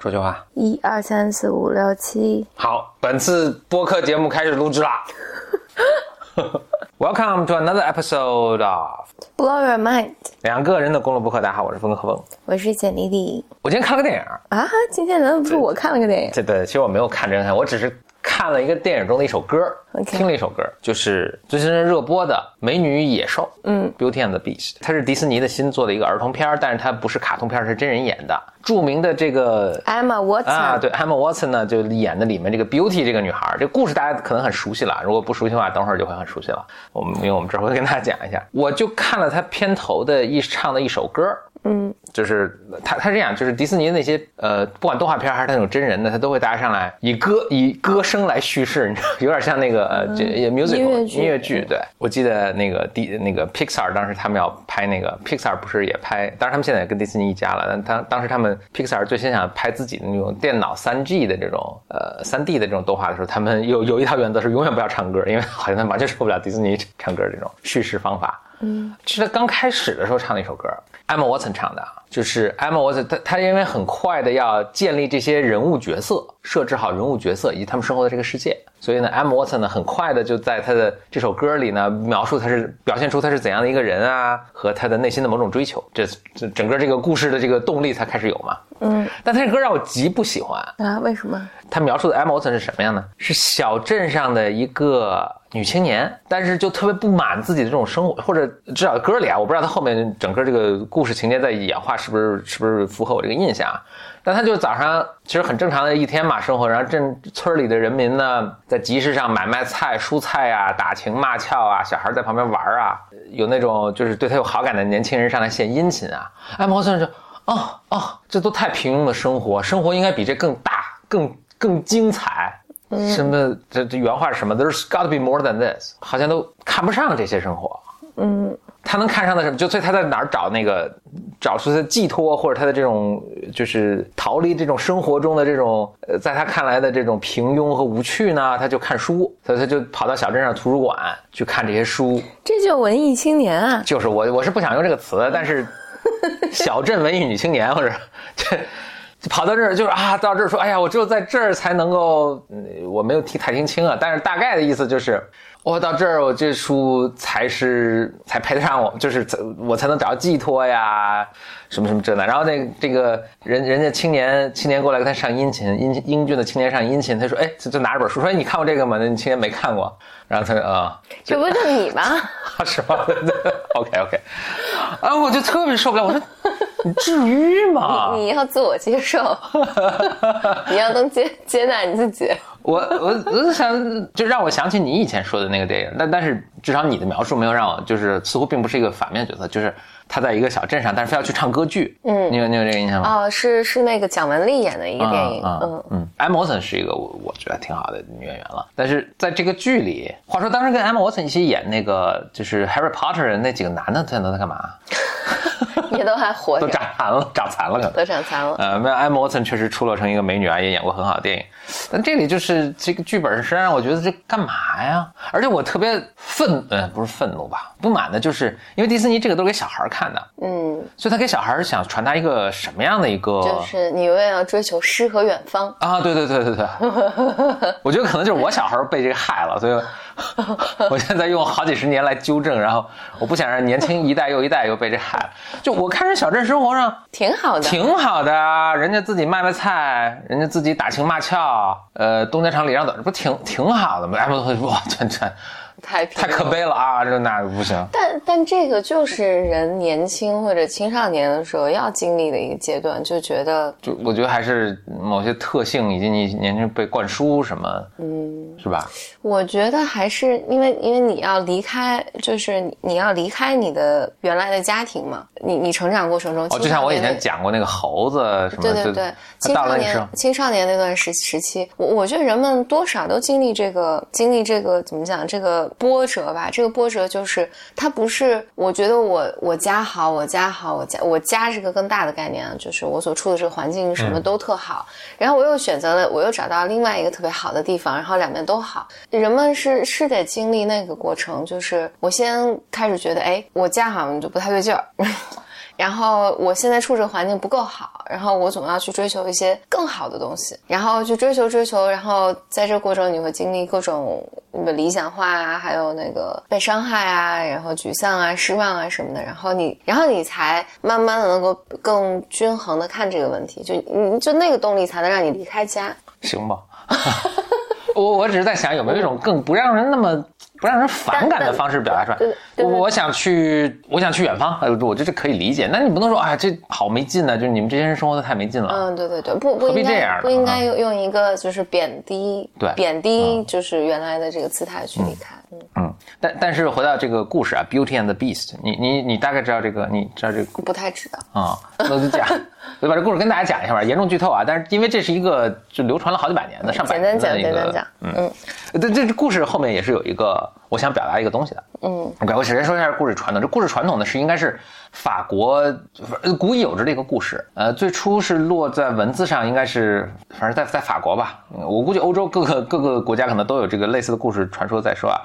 说句话。一二三四五六七，好，本次播客节目开始录制啦。Welcome to another episode of blow your mind。两个人的公路播客。大家好，我是峰哥何峰。我是简丽丽我今天看了个电影，啊，今天难道不是我看了个电影？对对，其实我没有看真看，我只是看了一个电影中的一首歌听了一首歌，就是最近热播的《美女与野兽》，嗯，Beauty and the Beast，它是迪士尼的新做的一个儿童片，但是它不是卡通片，是真人演的。著名的这个 Emma Watson 啊，对，Emma Watson 呢就演的里面这个 Beauty 这个女孩，这故事大家可能很熟悉了，如果不熟悉的话，等会儿就会很熟悉了。我们因为我们这会跟大家讲一下，我就看了她片头的一唱的一首歌，嗯，就是他他是这样，就是迪士尼那些呃，不管动画片还是那种真人的，他都会搭上来以歌以歌声来叙事，你知道，有点像那个呃这 musical 音乐剧音乐剧。对，我记得那个迪那个 Pixar 当时他们要拍那个 Pixar 不是也拍，当然他们现在也跟迪士尼一家了，但当当时他们 Pixar 最先想拍自己的那种电脑三 G 的这种呃三 D 的这种动画的时候，他们有有一条原则是永远不要唱歌，因为好像他们完全受不了迪士尼唱歌这种叙事方法。嗯，是他刚开始的时候唱了一首歌，Emma Watson 唱的啊，就是 Emma Watson，他他因为很快的要建立这些人物角色，设置好人物角色以及他们生活的这个世界，所以呢，Emma Watson 呢很快的就在他的这首歌里呢描述他是表现出他是怎样的一个人啊，和他的内心的某种追求，这这整个这个故事的这个动力才开始有嘛。嗯，但他这歌让我极不喜欢，啊？为什么？他描述的 Emma Watson 是什么样呢？是小镇上的一个女青年，但是就特别不满自己的这种生活，或者至少歌里啊，我不知道他后面整个这个故事情节在演化是不是是不是符合我这个印象啊？但他就早上其实很正常的一天嘛，生活，然后镇村里的人民呢，在集市上买卖菜、蔬菜啊，打情骂俏啊，小孩在旁边玩啊，有那种就是对他有好感的年轻人上来献殷勤啊。Emma Watson 就哦哦，这都太平庸的生活，生活应该比这更大、更更精彩。什么？这这原话是什么？There's got to be more than this，好像都看不上这些生活。嗯，他能看上的什么？就所以他在哪儿找那个找出他的寄托，或者他的这种就是逃离这种生活中的这种呃，在他看来的这种平庸和无趣呢？他就看书，所以他就跑到小镇上图书馆去看这些书。这就文艺青年啊！就是我我是不想用这个词，但是小镇文艺女青年或者这。跑到这儿就是啊，到这儿说，哎呀，我只有在这儿才能够，嗯，我没有听太听清啊，但是大概的意思就是，我到这儿，我这书才是才配得上我，就是我才能找到寄托呀，什么什么这那。然后那这个人人家青年青年过来跟他上殷勤，英英俊的青年上殷勤，他说，哎，就就拿着本书说，哎，你看过这个吗？那青年没看过，然后他说，啊、这不就你吗？是吧？OK OK，啊，我就特别受不了，我说你至于吗？你要自我接受，你要能接接纳你自己。我我我就想，就让我想起你以前说的那个电影，但但是至少你的描述没有让我，就是似乎并不是一个反面角色，就是他在一个小镇上，但是非要去唱歌剧。嗯，你有你有这个印象吗？哦，是是那个蒋雯丽演的一个电影。嗯嗯嗯，Emma Watson 是一个我我觉得挺好的女演员了，但是在这个剧里，话说当时跟 Emma Watson 一起演那个就是 Harry Potter 的那几个男的，现在都在干嘛？也都还活着 都着，长残了，长残了可能。都长残了。呃，那艾默 Watson 确实出落成一个美女啊，也演过很好的电影。但这里就是这个剧本实际上，我觉得这干嘛呀？而且我特别愤，呃，不是愤怒吧，不满的就是，因为迪士尼这个都是给小孩看的，嗯，所以他给小孩想传达一个什么样的一个？就是你永远要追求诗和远方。啊，对对对对对，我觉得可能就是我小孩被这个害了，所以 我现在用好几十年来纠正，然后我不想让年轻一代又一代又被这害了。就我看人小镇生活上挺好的，挺好的啊，人家自己卖卖菜，人家自己打情骂俏，呃，东家长李让短，这不挺挺好的吗？哎，不，哇，这这 太太可悲了啊，这那不行。但但这个就是人年轻或者青少年的时候要经历的一个阶段，就觉得就我觉得还是某些特性以及你年轻人被灌输什么，嗯，是吧？我觉得还是因为因为你要离开，就是你你要离开你的原来的家庭嘛，你你成长过程中，哦，就像我以前讲过那个猴子什么，就对对对，青少年，青少年那段时时期，我我觉得人们多少都经历这个经历这个怎么讲这个波折吧。这个波折就是它不是，我觉得我我家好，我家好，我家我家是个更大的概念啊，就是我所处的这个环境什么都特好，然后我又选择了，我又找到另外一个特别好的地方，然后两边都好。人们是是得经历那个过程，就是我先开始觉得，哎，我家好像就不太对劲儿。然后我现在处这环境不够好，然后我总要去追求一些更好的东西，然后去追求追求，然后在这过程你会经历各种理想化啊，还有那个被伤害啊，然后沮丧啊、失望啊什么的，然后你，然后你才慢慢的能够更均衡的看这个问题，就你就那个动力才能让你离开家。行吧，我我只是在想有没有一种更不让人那么不让人反感的方式表达出来。我我想去，我想去远方，哎，我觉得这可以理解。那你不能说，哎，这好没劲呢，就是你们这些人生活的太没劲了。嗯，对对对，不不应该不应该用用一个就是贬低，对贬低就是原来的这个姿态去离开。嗯嗯，但但是回到这个故事啊，《Beauty and the Beast》，你你你大概知道这个？你知道这个？不太知道啊，那就讲，我就把这故事跟大家讲一下吧，严重剧透啊！但是因为这是一个就流传了好几百年的上百年的一个，简单讲，嗯嗯，这这故事后面也是有一个我想表达一个东西的，嗯，OK，我首先说一下故事传统，这故事传统呢是应该是法国古已有之的一个故事，呃，最初是落在文字上，应该是反正在在法国吧，我估计欧洲各个各个国家可能都有这个类似的故事传说在说啊。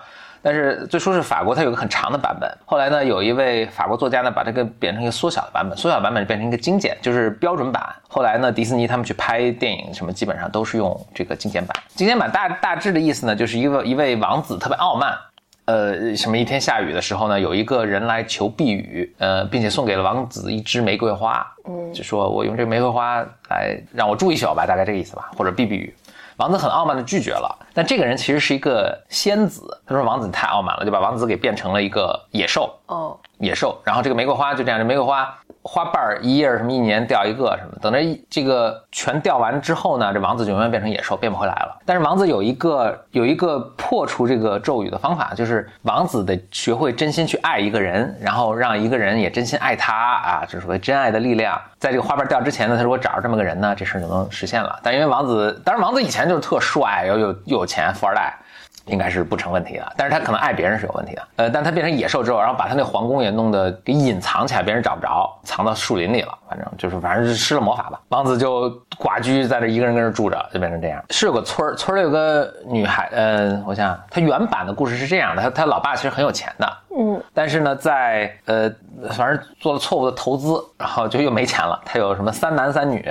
但是最初是法国，它有个很长的版本。后来呢，有一位法国作家呢，把这个变成一个缩小的版本，缩小版本变成一个精简，就是标准版。后来呢，迪士尼他们去拍电影什么，基本上都是用这个精简版。精简版大大致的意思呢，就是一个一位王子特别傲慢，呃，什么一天下雨的时候呢，有一个人来求避雨，呃，并且送给了王子一支玫瑰花，嗯，就说我用这个玫瑰花来让我住一宿吧，大概这个意思吧，或者避避雨。王子很傲慢的拒绝了，但这个人其实是一个仙子。他说：“王子你太傲慢了，就把王子给变成了一个野兽。”哦，野兽。然后这个玫瑰花就这样，这玫瑰花。花瓣儿一叶什么一年掉一个什么，等着这个全掉完之后呢，这王子就永远变成野兽，变不回来了。但是王子有一个有一个破除这个咒语的方法，就是王子得学会真心去爱一个人，然后让一个人也真心爱他啊，就是谓真爱的力量。在这个花瓣掉之前呢，他如果找着这么个人呢，这事就能实现了。但因为王子，当然王子以前就是特帅，又又又有钱，富二代。应该是不成问题的，但是他可能爱别人是有问题的。呃，但他变成野兽之后，然后把他那皇宫也弄得给隐藏起来，别人找不着，藏到树林里了。反正就是，反正是施了魔法吧。王子就寡居在这，一个人跟这住着，就变成这样。是有个村儿，村里有个女孩，呃，我想他原版的故事是这样的，他他老爸其实很有钱的，嗯，但是呢，在呃，反正做了错误的投资，然后就又没钱了。他有什么三男三女。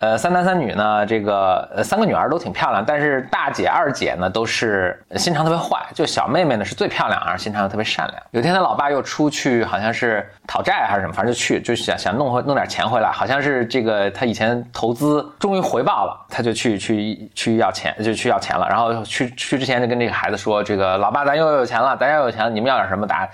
呃，三男三女呢，这个三个女儿都挺漂亮，但是大姐二姐呢都是心肠特别坏，就小妹妹呢是最漂亮，而心肠又特别善良。有天他老爸又出去，好像是讨债还是什么，反正就去就想想弄回弄点钱回来，好像是这个他以前投资终于回报了，他就去去去要钱，就去要钱了。然后去去之前就跟这个孩子说，这个老爸咱又有钱了，咱又有钱了，你们要点什么打。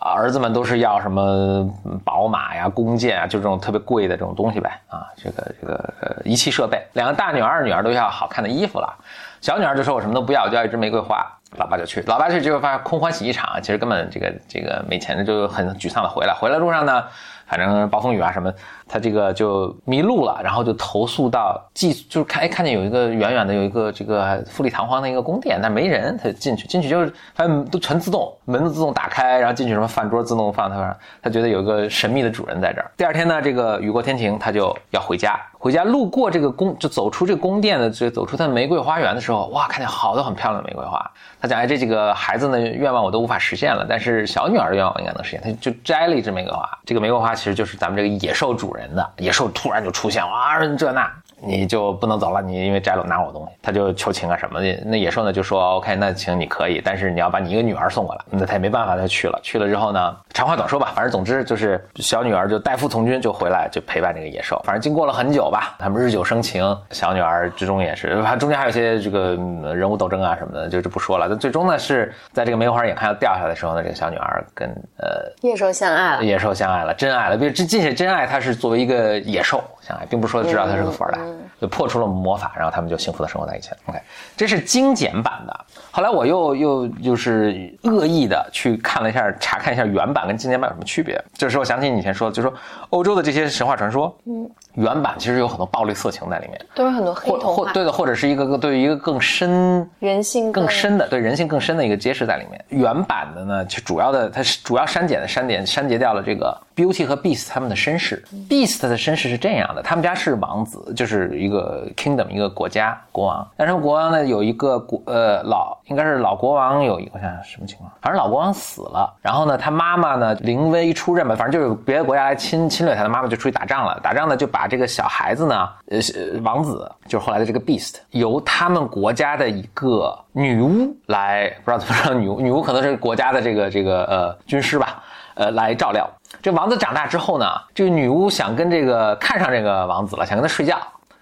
儿子们都是要什么宝马呀、弓箭啊，就这种特别贵的这种东西呗。啊，这个这个呃仪器设备。两个大女儿、二女儿都要好看的衣服了，小女儿就说我什么都不要，我就要一支玫瑰花。老爸就去，老爸去结果发现空欢喜一场，其实根本这个这个没钱的，就很沮丧的回来。回来路上呢。反正暴风雨啊什么，他这个就迷路了，然后就投诉到寄，就是看哎看见有一个远远的有一个这个富丽堂皇的一个宫殿，但没人，他就进去，进去就是反正都全自动，门子自动打开，然后进去什么饭桌自动放，他他觉得有一个神秘的主人在这儿。第二天呢，这个雨过天晴，他就要回家。回家路过这个宫，就走出这个宫殿的，这走出他的玫瑰花园的时候，哇，看见好多很漂亮的玫瑰花。他讲，哎，这几个孩子的愿望我都无法实现了，但是小女儿的愿望应该能实现。他就摘了一支玫瑰花，这个玫瑰花其实就是咱们这个野兽主人人的。野兽突然就出现，了啊，这那。你就不能走了，你因为摘了拿我东西，他就求情啊什么的。那野兽呢就说 OK，那行你可以，但是你要把你一个女儿送过来。那他也没办法，他去了。去了之后呢，长话短说吧，反正总之就是小女儿就代父从军就回来就陪伴这个野兽。反正经过了很久吧，他们日久生情。小女儿之中也是，反正中间还有些这个人物斗争啊什么的，就就不说了。但最终呢是在这个梅花眼看要掉下来的时候呢，这个小女儿跟呃野兽相爱了，野兽相爱了，真爱了。比如这这些真爱，他是作为一个野兽并不是说知道他是个富二代，就破除了。魔法，然后他们就幸福的生活在一起了。OK，这是精简版的。后来我又又就是恶意的去看了一下，查看一下原版跟精简版有什么区别。这时候想起你以前说，就说欧洲的这些神话传说，嗯，原版其实有很多暴力色情在里面，都是很多黑或或对的，或者是一个个对于一个更深人性更深的对人性更深的一个揭示在里面。原版的呢，就主要的它是主要删减的删减删节掉了这个 Beauty 和 Beast 他们的身世。Beast 的身世是这样的，他们家是王子，就是一个 kingdom 一个国家国王。但是国王呢有一个国呃老应该是老国王有一个我想想什么情况，反正老国王死了，然后呢他妈妈呢临危出任吧，反正就是别的国家来侵侵略他的妈妈就出去打仗了，打仗呢就把这个小孩子呢呃王子就是后来的这个 Beast 由他们国家的一个女巫来不知道怎么说女巫女巫可能是国家的这个这个呃军师吧。呃，来照料这王子长大之后呢，这个女巫想跟这个看上这个王子了，想跟他睡觉，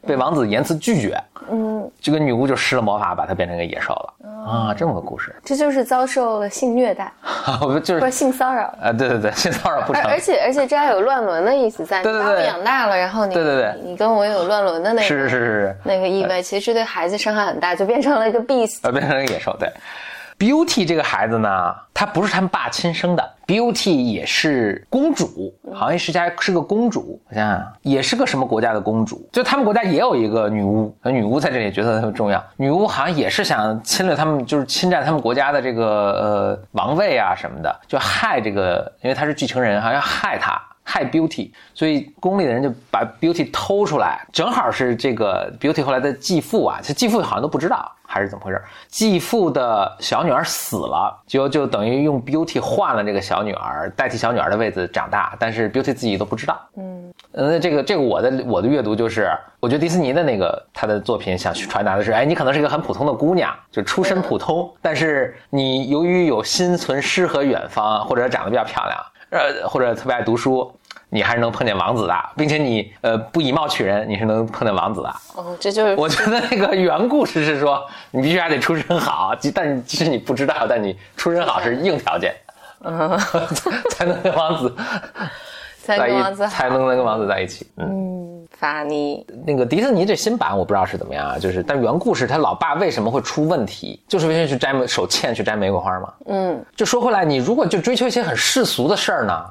被王子严词拒绝。嗯，这个女巫就施了魔法，把她变成一个野兽了。啊，这么个故事，这就是遭受了性虐待 我就是性骚扰。啊，对对对，性骚扰不成，而而且而且这还有乱伦的意思在，对对对你把我养大了，然后你对对对你跟我有乱伦的那个是是是是，那个意味，其实对孩子伤害很大，就变成了一个 beast。呃，变成了一个野兽。对，Beauty 这个孩子呢，他不是他们爸亲生的，Beauty 也是公主，好像是家是个公主，我想想，也是个什么国家的公主，就他们国家也有一个女巫，女巫在这里角色特别重要，女巫好像也是想侵略他们，就是侵占他们国家的这个呃王位啊什么的，就害这个，因为他是继承人，好像害他。害 Beauty，所以宫里的人就把 Beauty 偷出来，正好是这个 Beauty 后来的继父啊，其实继父好像都不知道还是怎么回事。继父的小女儿死了，就就等于用 Beauty 换了这个小女儿，代替小女儿的位子长大，但是 Beauty 自己都不知道。嗯，那，这个这个我的我的阅读就是，我觉得迪士尼的那个他的作品想去传达的是，哎，你可能是一个很普通的姑娘，就出身普通，但是你由于有心存诗和远方，或者长得比较漂亮，呃，或者特别爱读书。你还是能碰见王子的，并且你呃不以貌取人，你是能碰见王子的。哦，这就是我觉得那个原故事是说，你必须还得出身好，但是即使你不知道，但你出身好 是硬条件，嗯，才能跟王子才在一跟王子好才能跟王子在一起。嗯，嗯，法尼那个迪士尼这新版我不知道是怎么样啊，就是但原故事他老爸为什么会出问题，就是因为去摘手欠去摘玫瑰花嘛。嗯，就说回来，你如果就追求一些很世俗的事儿呢，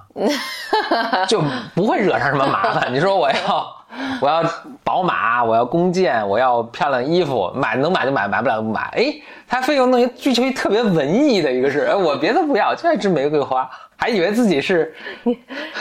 就不会惹上什么麻烦。你说我要我要宝马，我要弓箭，我要漂亮衣服，买能买就买，买不了就不买。哎，他非要弄一追求一特别文艺的一个事儿，哎，我别的不要，就爱吃玫瑰花，还以为自己是，你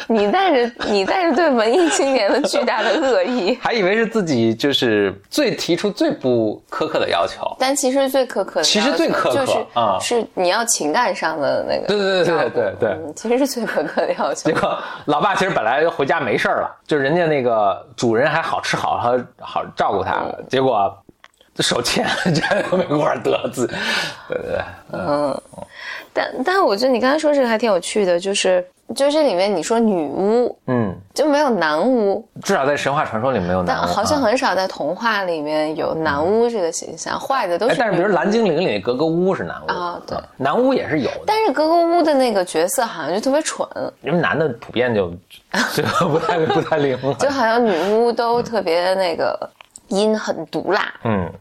你带着你带着对文艺青年的巨大的恶意，还以为是自己就是最提出最不苛刻的要求。但其实最苛刻的，其实最苛刻就是啊。是你要情感上的那个，对对对对对对。嗯，其实是最苛刻的要求。结。果老爸其实本来回家没事儿了，就人家那个主人还好吃好喝好照顾他，结果手欠 这玫瑰花得自，对对对，嗯，但但我觉得你刚才说这个还挺有趣的，就是就是这里面你说女巫嗯，就没有男巫，至少在神话传说里没有男巫，但好像啊。很少在童话里面有男巫这个形象，坏的都哎，是。但是比如蓝精灵里格格巫是男巫啊对。嗯男巫也是有的，但是格格巫的那个角色好像就特别蠢，因为男的普遍就就不太不太灵，就好像女巫都特别那个阴很毒辣。嗯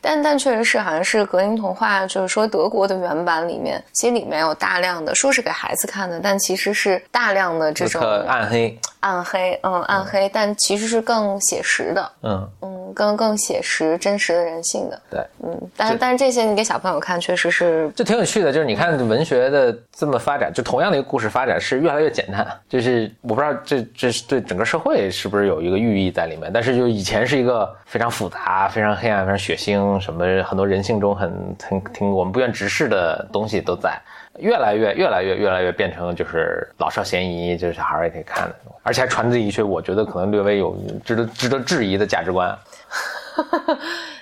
但但确实是，好像是格林童话，就是说德国的原版里面，其实里面有大量的说是给孩子看的，但其实是大量的这种暗黑，暗黑，嗯，暗黑，但其实是更写实的，嗯，嗯，更更写实、真实的人性的，对。嗯，但是但是这些你给小朋友看，确实是就挺有趣的，就是你看文学的这么发展，就同样的一个故事发展是越来越简单。就是我不知道这这是对整个社会是不是有一个寓意在里面，但是就以前是一个非常复杂、非常黑暗、非常血腥，什么很多人性中很很挺我们不愿直视的东西都在。越来越、越来越、越来越变成就是老少咸宜，就是小孩儿也可以看的，而且还传递一些我觉得可能略微有值得值得质疑的价值观。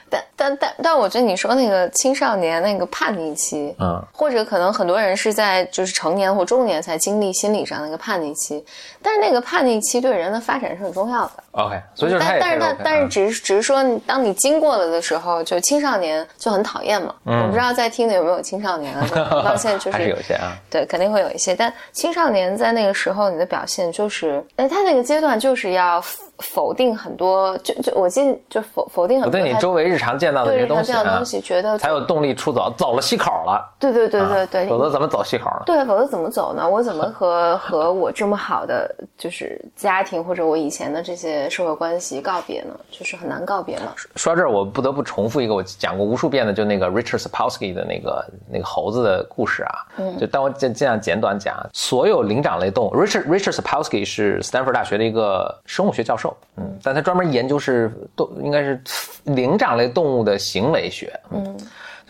但但但但我觉得你说那个青少年那个叛逆期，嗯，或者可能很多人是在就是成年或中年才经历心理上的一个叛逆期，但是那个叛逆期对人的发展是很重要的。OK，所以就是他也但但是他 OK，但是嗯只是只是说，当你经过了的时候，就青少年就很讨厌嘛。我不知道在听的有没有青少年啊？就到现在就是是有些啊，对，肯定会有一些。但青少年在那个时候，你的表现就是，哎，他那个阶段就是要否定很多，就就我记得就否否定很多他我对你周围日常见到的这对些东西啊日常这样的东，西，觉得才有动力出走，走了西口了，对对对对对，否则怎么走西口呢？对，否则怎么走呢？我怎么和和我这么好的就是家庭或者我以前的这些社会关系告别呢？就是很难告别嘛。说到这儿，我不得不重复一个我讲过无数遍的，就那个 Richard Sapolsky 的那个那个猴子的故事啊。嗯，就当我尽尽量简短讲，所有灵长类动物，Richard Richard Sapolsky 是斯坦福大学的一个生物学教授，嗯，但他专门研究是动应该是灵长类动物的行为学，嗯。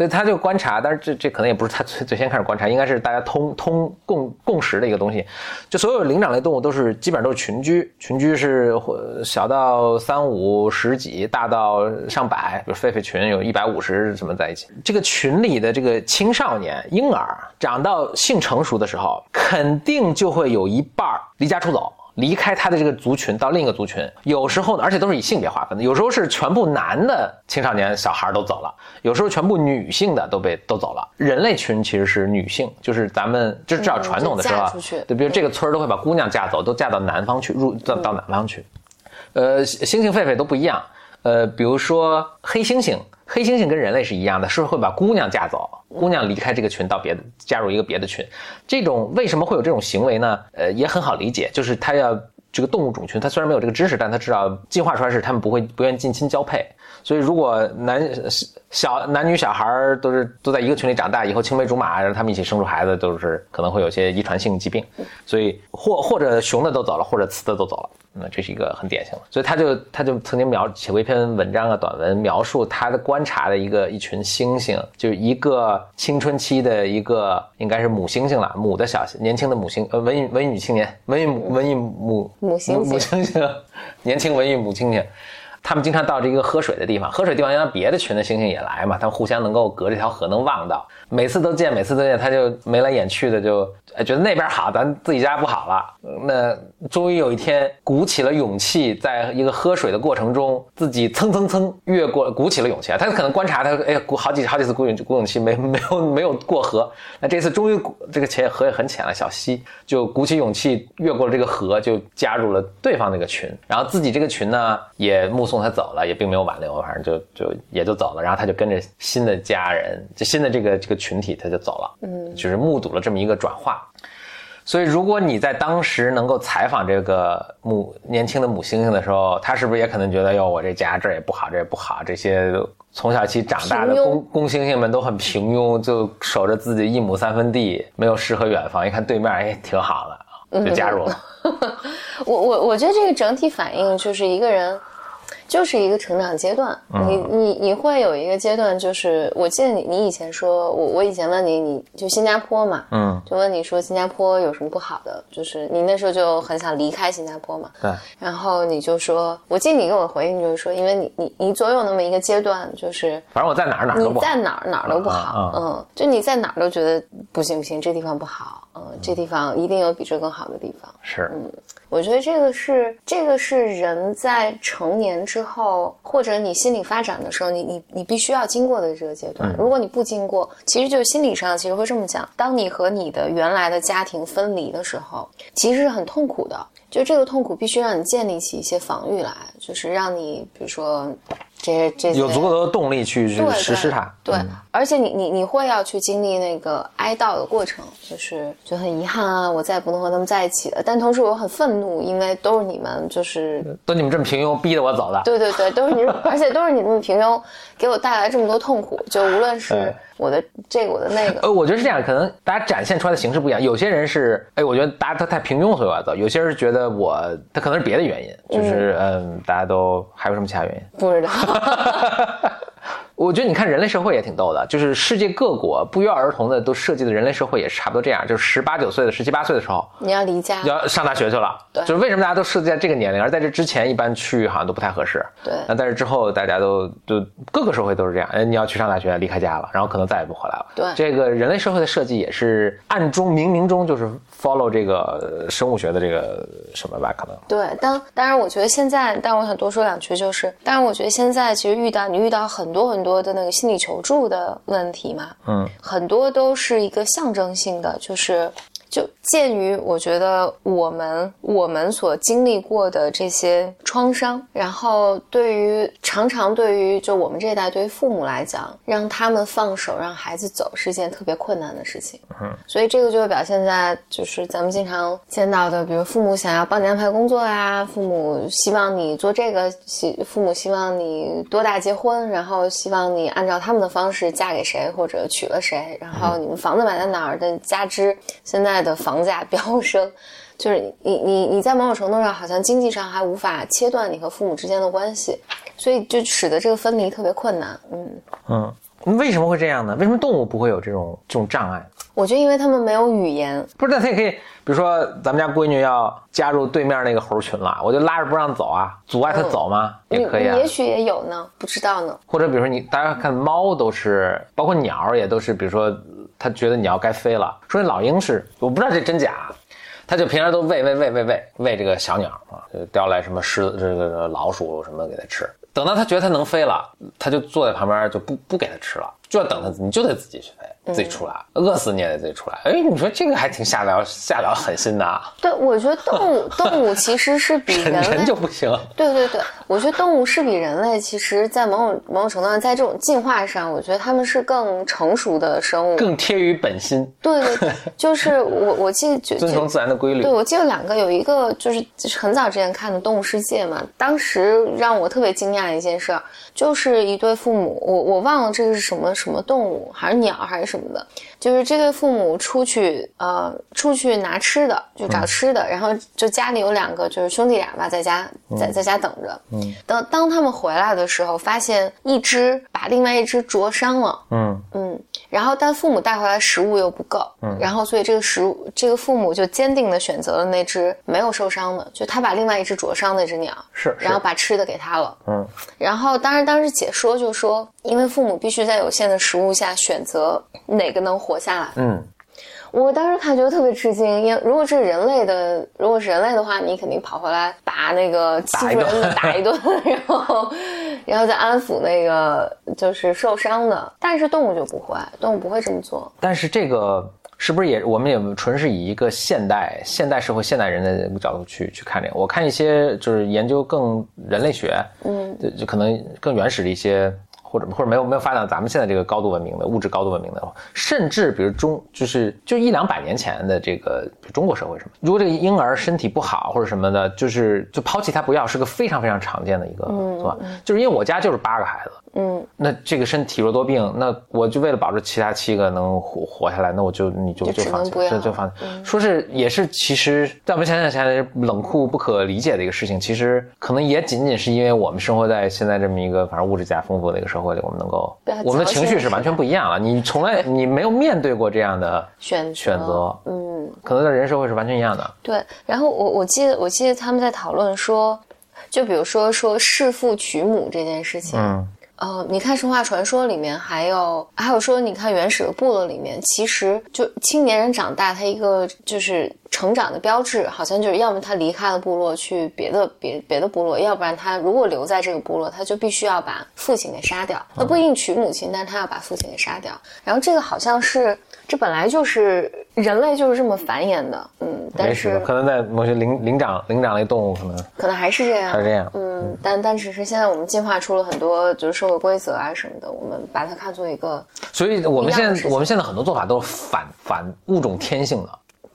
所以他就观察，但是这这可能也不是他最最先开始观察，应该是大家通通共共识的一个东西。就所有灵长类动物都是基本上都是群居，群居是呃小到三五十几，大到上百，比如狒狒群有一百五十什么在一起。这个群里的这个青少年婴儿长到性成熟的时候，肯定就会有一半儿离家出走。离开他的这个族群到另一个族群，有时候呢，而且都是以性别划分的，有时候是全部男的青少年小孩都走了，有时候全部女性的都被都走了。人类群其实是女性，就是咱们就是至少传统的时候对，比如这个村儿都会把姑娘嫁走，都嫁到南方去，入到到南方去。呃，猩猩、狒狒都不一样。呃，比如说黑猩猩，黑猩猩跟人类是一样的，是会把姑娘嫁走，姑娘离开这个群到别的加入一个别的群。这种为什么会有这种行为呢？呃，也很好理解，就是它要这个动物种群，它虽然没有这个知识，但它知道进化出来是它们不会不愿意近亲交配。所以如果男小男女小孩儿都是都在一个群里长大，以后青梅竹马，让他们一起生出孩子，都是可能会有些遗传性疾病。所以或或者雄的都走了，或者雌的都走了。那这是一个很典型的，所以他就他就曾经描写过一篇文章啊短文，描述他的观察的一个一群猩猩，就是一个青春期的一个应该是母猩猩了，母的小年轻的母猩呃文艺文艺女青年，文艺母文艺母母猩猩母猩猩，年轻文艺母猩猩。他们经常到这一个喝水的地方，喝水地方让别的群的猩猩也来嘛，他们互相能够隔这条河能望到，每次都见，每次都见，他就眉来眼去的就哎觉得那边好，咱自己家不好了。那终于有一天鼓起了勇气，在一个喝水的过程中，自己蹭蹭蹭越过，鼓起了勇气啊。他可能观察他，哎，鼓好几好几次鼓勇鼓勇气没没有没有过河，那这次终于这个浅河也很浅了，小溪就鼓起勇气越过了这个河，就加入了对方那个群，然后自己这个群呢也目送他走了，也并没有挽留，反正就就也就走了，然后他就跟着新的家人，就新的这个这个群体他就走了，嗯，就是目睹了这么一个转化。所以，如果你在当时能够采访这个母年轻的母猩猩的时候，他是不是也可能觉得哟，我这家这儿也不好，这也不好，这些从小起长大的公公猩猩们都很平庸，就守着自己一亩三分地，没有诗和远方。一看对面，哎，挺好的，就加入了。我我我觉得这个整体反应就是一个人。就是一个成长阶段，你你你会有一个阶段，就是我记得你你以前说，我我以前问你，你就新加坡嘛，嗯，就问你说新加坡有什么不好的，就是你那时候就很想离开新加坡嘛，对，然后你就说，我记得你给我回应就是说，因为你你你总有那么一个阶段，就是反正我在哪儿哪儿都你不好。在哪儿哪儿都不好，嗯，就你在哪儿都觉得不行不行，这地方不好，嗯，这地方一定有比这更好的地方。是，我觉得这个是这个是人在成年之后，或者你心理发展的时候，你你你必须要经过的这个阶段。如果你不经过，其实就是心理上其实会这么讲：当你和你的原来的家庭分离的时候，其实是很痛苦的。就这个痛苦必须让你建立起一些防御来，就是让你比如说这些这些有足够多的动力去去实施它。对，嗯而且你你你会要去经历那个哀悼的过程，就是就很遗憾啊，我再也不能和他们在一起了。但同时我很愤怒，因为都是你们，就是都你们这么平庸，逼得我走的。对对对，都是你，而且都是你这么平庸，给我带来这么多痛苦。就无论是我的这个我的那个，呃，我觉得是这样，可能大家展现出来的形式不一样。有些人是，哎，我觉得大家他太平庸，所以我要走；有些人是觉得我，他可能是别的原因，就是嗯大家都还有什么其他原因？不知道。我觉得你看人类社会也挺逗的，就是世界各国不约而同的都设计的人类社会也是差不多这样，就是十八九岁的、十七八岁的时候你要离家，要上大学去了，对。就是为什么大家都设计在这个年龄，而在这之前一般去好像都不太合适。对。那在这之后大家都就各个社会都是这样，哎，你要去上大学，离开家了，然后可能再也不回来了。对。这个人类社会的设计也是暗中冥冥中就是 follow 这个呃生物学的这个什么吧，可能。对，当当然，我觉得现在，但我想多说两句，就是，当然，我觉得现在其实遇到你遇到很多很多的那个心理求助的问题嘛，嗯，很多都是一个象征性的，就是就鉴于我觉得我们我们所经历过的这些创伤，然后对于常常对于就我们这一代对于父母来讲，让他们放手让孩子走是件特别困难的事情。嗯，所以这个就会表现在就是咱们经常见到的，比如父母想要帮你安排工作呀，父母希望你做这个，希父母希望你多大结婚，然后希望你按照他们的方式嫁给谁或者娶了谁，然后你们房子买在哪儿的，加之现在的房价飙升，就是你你你在某种程度上好像经济上还无法切断你和父母之间的关系，所以就使得这个分离特别困难。嗯嗯，为什么会这样呢？为什么动物不会有这种这种障碍？我觉得因为他们没有语言，不是，那他也可以，比如说咱们家闺女要加入对面那个猴群了，我就拉着不让走啊，阻碍她走吗？也可以啊。也许也有呢，不知道呢。或者比如说你大家看猫都是，包括鸟也都是，比如说他觉得你要该飞了，说那老鹰是，我不知道这真假，他就平常都喂喂喂喂喂喂这个小鸟啊，就叼来什么狮子这个老鼠什么给它吃，等到他觉得它能飞了，他就坐在旁边就不不给它吃了，就要等它，你就得自己去飞。自己出来，饿死你也得自己出来。哎，你说这个还挺下了下了狠心的。对，我觉得动物 动物其实是比人人就不行。对对对，我觉得动物是比人类，其实，在某种某种程度上，在这种进化上，我觉得他们是更成熟的生物，更贴于本心。对对对，就是 我我记得遵从自然的规律。对，我记得两个，有一个就是很早之前看的《动物世界》嘛，当时让我特别惊讶的一件事，就是一对父母，我我忘了这个是什么什么动物，还是鸟还是什么的。就是这对父母出去，呃，出去拿吃的，就找吃的，然后就家里有两个就是兄弟俩吧，在家在在家等着。嗯，等当他们回来的时候，发现一只把另外一只灼伤了。嗯嗯，然后但父母带回来食物又不够。嗯，然后所以这个食物，这个父母就坚定的选择了那只没有受伤的，就他把另外一只灼伤那只鸟是，然后把吃的给他了。嗯，然后当然当时解说就说，因为父母必须在有限的食物下选择哪个能活下来。嗯，我当时看觉得特别吃惊，因为如果是人类的，如果是人类的话，你肯定跑回来把那个欺负人的打一顿，然后，然后再安抚那个就是受伤的。但是动物就不会，动物不会这么做。但是这个是不是也我们也纯是以一个现代现代社会现代人的角度去去看这个？我看一些就是研究更人类学，嗯，就就可能更原始的一些。或者或者没有没有发展到咱们现在这个高度文明的物质高度文明的，甚至比如中就是就一两百年前的这个中国社会什么，如果这个婴儿身体不好或者什么的，就是就抛弃他不要，是个非常非常常见的一个做法。就是因为我家就是八个孩子。嗯，那这个身体弱多病，那我就为了保证其他七个能活活下来，那我就你就就放弃，就就放弃。说是也是，其实在我们想想想来，冷酷不可理解的一个事情，其实可能也仅仅是因为我们生活在现在这么一个反正物质加丰富的一个社会里，我们能够，我们的情绪是完全不一样了。你从来 你没有面对过这样的选选择，嗯，可能在人社会是完全一样的。对，然后我我记得我记得他们在讨论说，就比如说说弑父娶母这件事情，嗯。呃，你看神话传说里面，还有还有说，你看原始的部落里面，其实就青年人长大，他一个就是成长的标志，好像就是要么他离开了部落去别的别别的部落，要不然他如果留在这个部落，他就必须要把父亲给杀掉。他不一定娶母亲，但是他要把父亲给杀掉。然后这个好像是。这本来就是人类就是这么繁衍的，嗯，但是可能在某些灵灵长灵长类动物可能可能还是这样，还是这样，嗯，但但只是现在我们进化出了很多就是社会规则啊什么的，我们把它看作一个，所以我们现在我们现在很多做法都是反反物种天性的。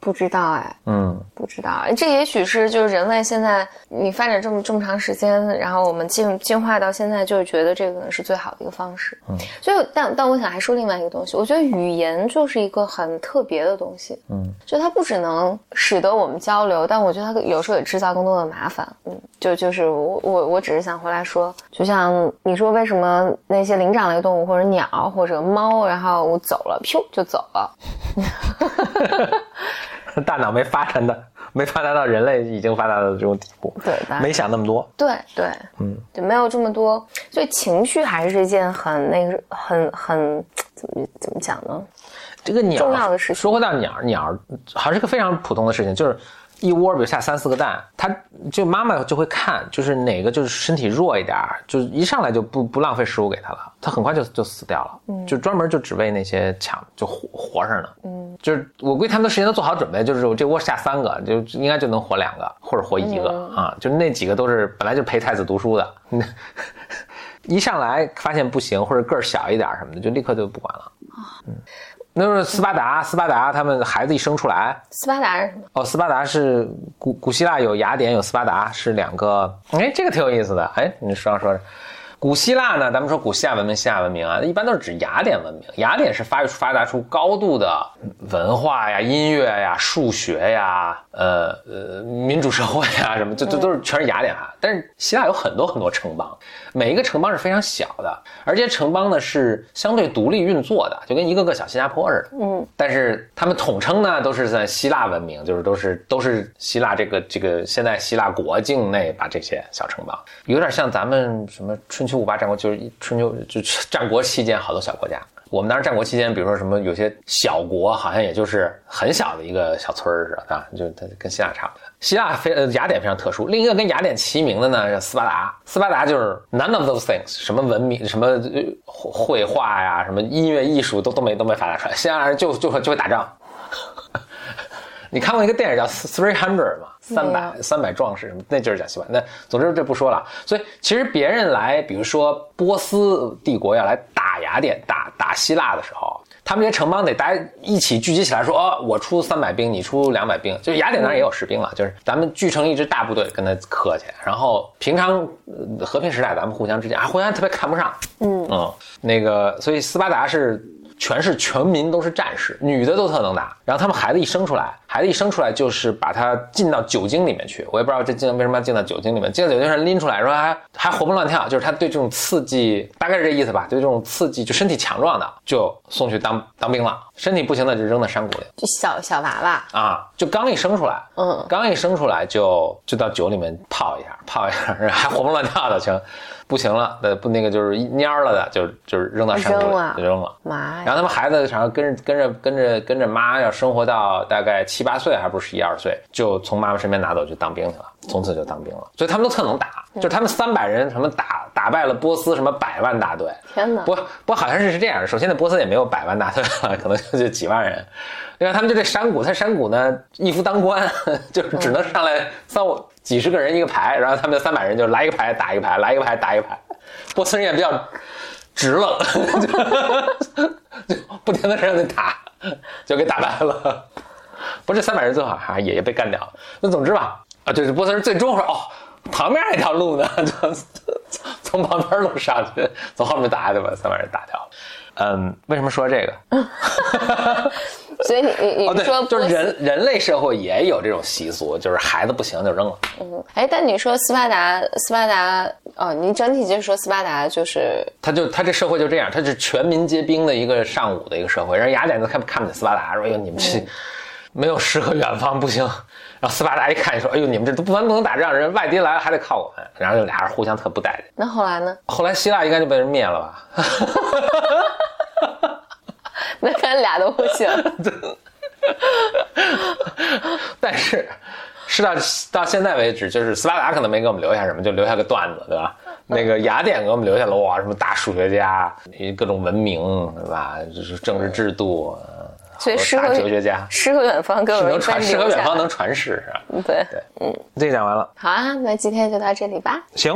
不知道哎，嗯，不知道，这也许是就是人类现在你发展这么这么长时间，然后我们进进化到现在，就是觉得这个是最好的一个方式。嗯，所以但但我想还说另外一个东西，我觉得语言就是一个很特别的东西。嗯，就它不只能使得我们交流，但我觉得它有时候也制造更多的麻烦。嗯，就就是我我我只是想回来说，就像你说为什么那些灵长类动物或者鸟或者猫，然后我走了，噗就走了。大脑没发展的，没发达到人类已经发达的这种地步，对，没想那么多，对对，嗯，就没有这么多，所以情绪还是一件很那个很很怎么怎么讲呢？这个鸟重要的事情，说回到鸟，鸟还是个非常普通的事情，就是一窝比如下三四个蛋，它就妈妈就会看，就是哪个就是身体弱一点，就一上来就不不浪费食物给它了，它很快就就死掉了，嗯，就专门就只喂那些强就活活着呢，就是我估计他们的事情都做好准备，就是我这窝下三个，就应该就能活两个或者活一个、啊，就那几个都是本来就陪太子读书的，一上来发现不行或者个儿小一点什么的，就立刻就不管了。嗯，那是斯巴达，斯巴达他们孩子一生出来，斯巴达是什么？哦，斯巴达是古古希腊有雅典有斯巴达是两个，哎，这个挺有意思的。哎，你说说，古希腊呢？咱们说古希腊文明、希腊文明啊，一般都是指雅典文明。雅典是发育发达出高度的文化呀、音乐呀、数学呀、呃呃民主社会呀什么，这这都是全是雅典哈。但是希腊有很多很多城邦，每一个城邦是非常小的，而且城邦呢是相对独立运作的，就跟一个个小新加坡似的。嗯，但是他们统称呢都是在希腊文明，就是都是都是希腊这个这个现在希腊国境内把这些小城邦，有点像咱们什么春秋五八战国，就是春秋就战国期间好多小国家。我们当时战国期间，比如说什么有些小国，好像也就是很小的一个小村儿似的，啊，就它跟希腊差不多。希腊非呃雅典非常特殊，另一个跟雅典齐名的呢是斯巴达。斯巴达就是 none of those things，什么文明、什么绘画呀、什么音乐艺术都都没都没发达出来。希腊人就就会就会打仗。你看过一个电影叫《Three Hundred》吗？三百三百壮士什么？那就是讲希腊。那总之这不说了。所以其实别人来，比如说波斯帝国要来打雅典、打打希腊的时候，他们这些城邦得大家一起聚集起来说，哦，我出三百兵，你出两百兵。就是雅典当然也有士兵了，就是咱们聚成一支大部队跟他客气。然后平常呃和平时代咱们互相之间啊，互相特别看不上。嗯嗯，那个所以斯巴达是。全是全民都是战士，女的都特能打。然后他们孩子一生出来，孩子一生出来就是把他进到酒精里面去。我也不知道这进为什么要进到酒精里面，进到酒精上拎出来，说还还活蹦乱跳，就是他对这种刺激大概是这意思吧，对这种刺激就身体强壮的就送去当当兵了，身体不行的就扔到山谷里。就小小娃娃，啊，就刚一生出来，嗯，刚一生出来就就到酒里面泡一下，泡一下，还活蹦乱跳的，行，不行了，呃，不那个就是蔫儿了的，就就是扔到山谷里扔了就扔了。妈呀！然后他们孩子好像跟着跟着跟着跟着妈要生活到大概七八岁，还不是十一二岁，就从妈妈身边拿走去当兵去了，从此就当兵了。所以他们都特能打，就是他们三百人什么打打败了波斯什么百万大队。天哪！不不过好像是是这样，首先呢，波斯也没有百万大队了，可能就就几万人。另外他们就这山谷，他山谷呢一夫当关，就是只能上来三五几十个人一个排，然后他们三百人就来一个排打一个排，来一个排打一个排。波斯人也比较直愣，就 就不停的让你打，就给打败了。不是三百人最好还也也被干掉了。那总之吧，啊，就是波斯人最终说哦，旁边那条路呢，就从旁边路上去，从后面打就把三百人打掉了。嗯，为什么说这个？所以你你你说，就是人人类社会也有这种习俗，就是孩子不行就扔了。嗯哎，但你说斯巴达，斯巴达，哦，你整体就是说斯巴达就是他就他这社会就这样，他是全民皆兵的一个上午的一个社会。然后雅典都看看不起斯巴达，说：“哎呦，你们这没有诗和远方，不行。”然后斯巴达一看说：“哎呦，你们这都不能不能打仗，人外敌来了还得靠我们。”然后就俩人互相特不待见。那后来呢？后来希腊应该就被人灭了吧？那咱俩都不行。但是是到到现在为止，就是斯巴达可能没给我们留下什么，就留下个段子，对吧？那个雅典给我们留下了哇，什么大数学家，各种文明，对吧？就是政治制度，呃所以诗和哲学家，诗和远方给我们能传诗和远方能能传世，是吧？对对，嗯，这个讲完了，好啊，那今天就到这里吧。行，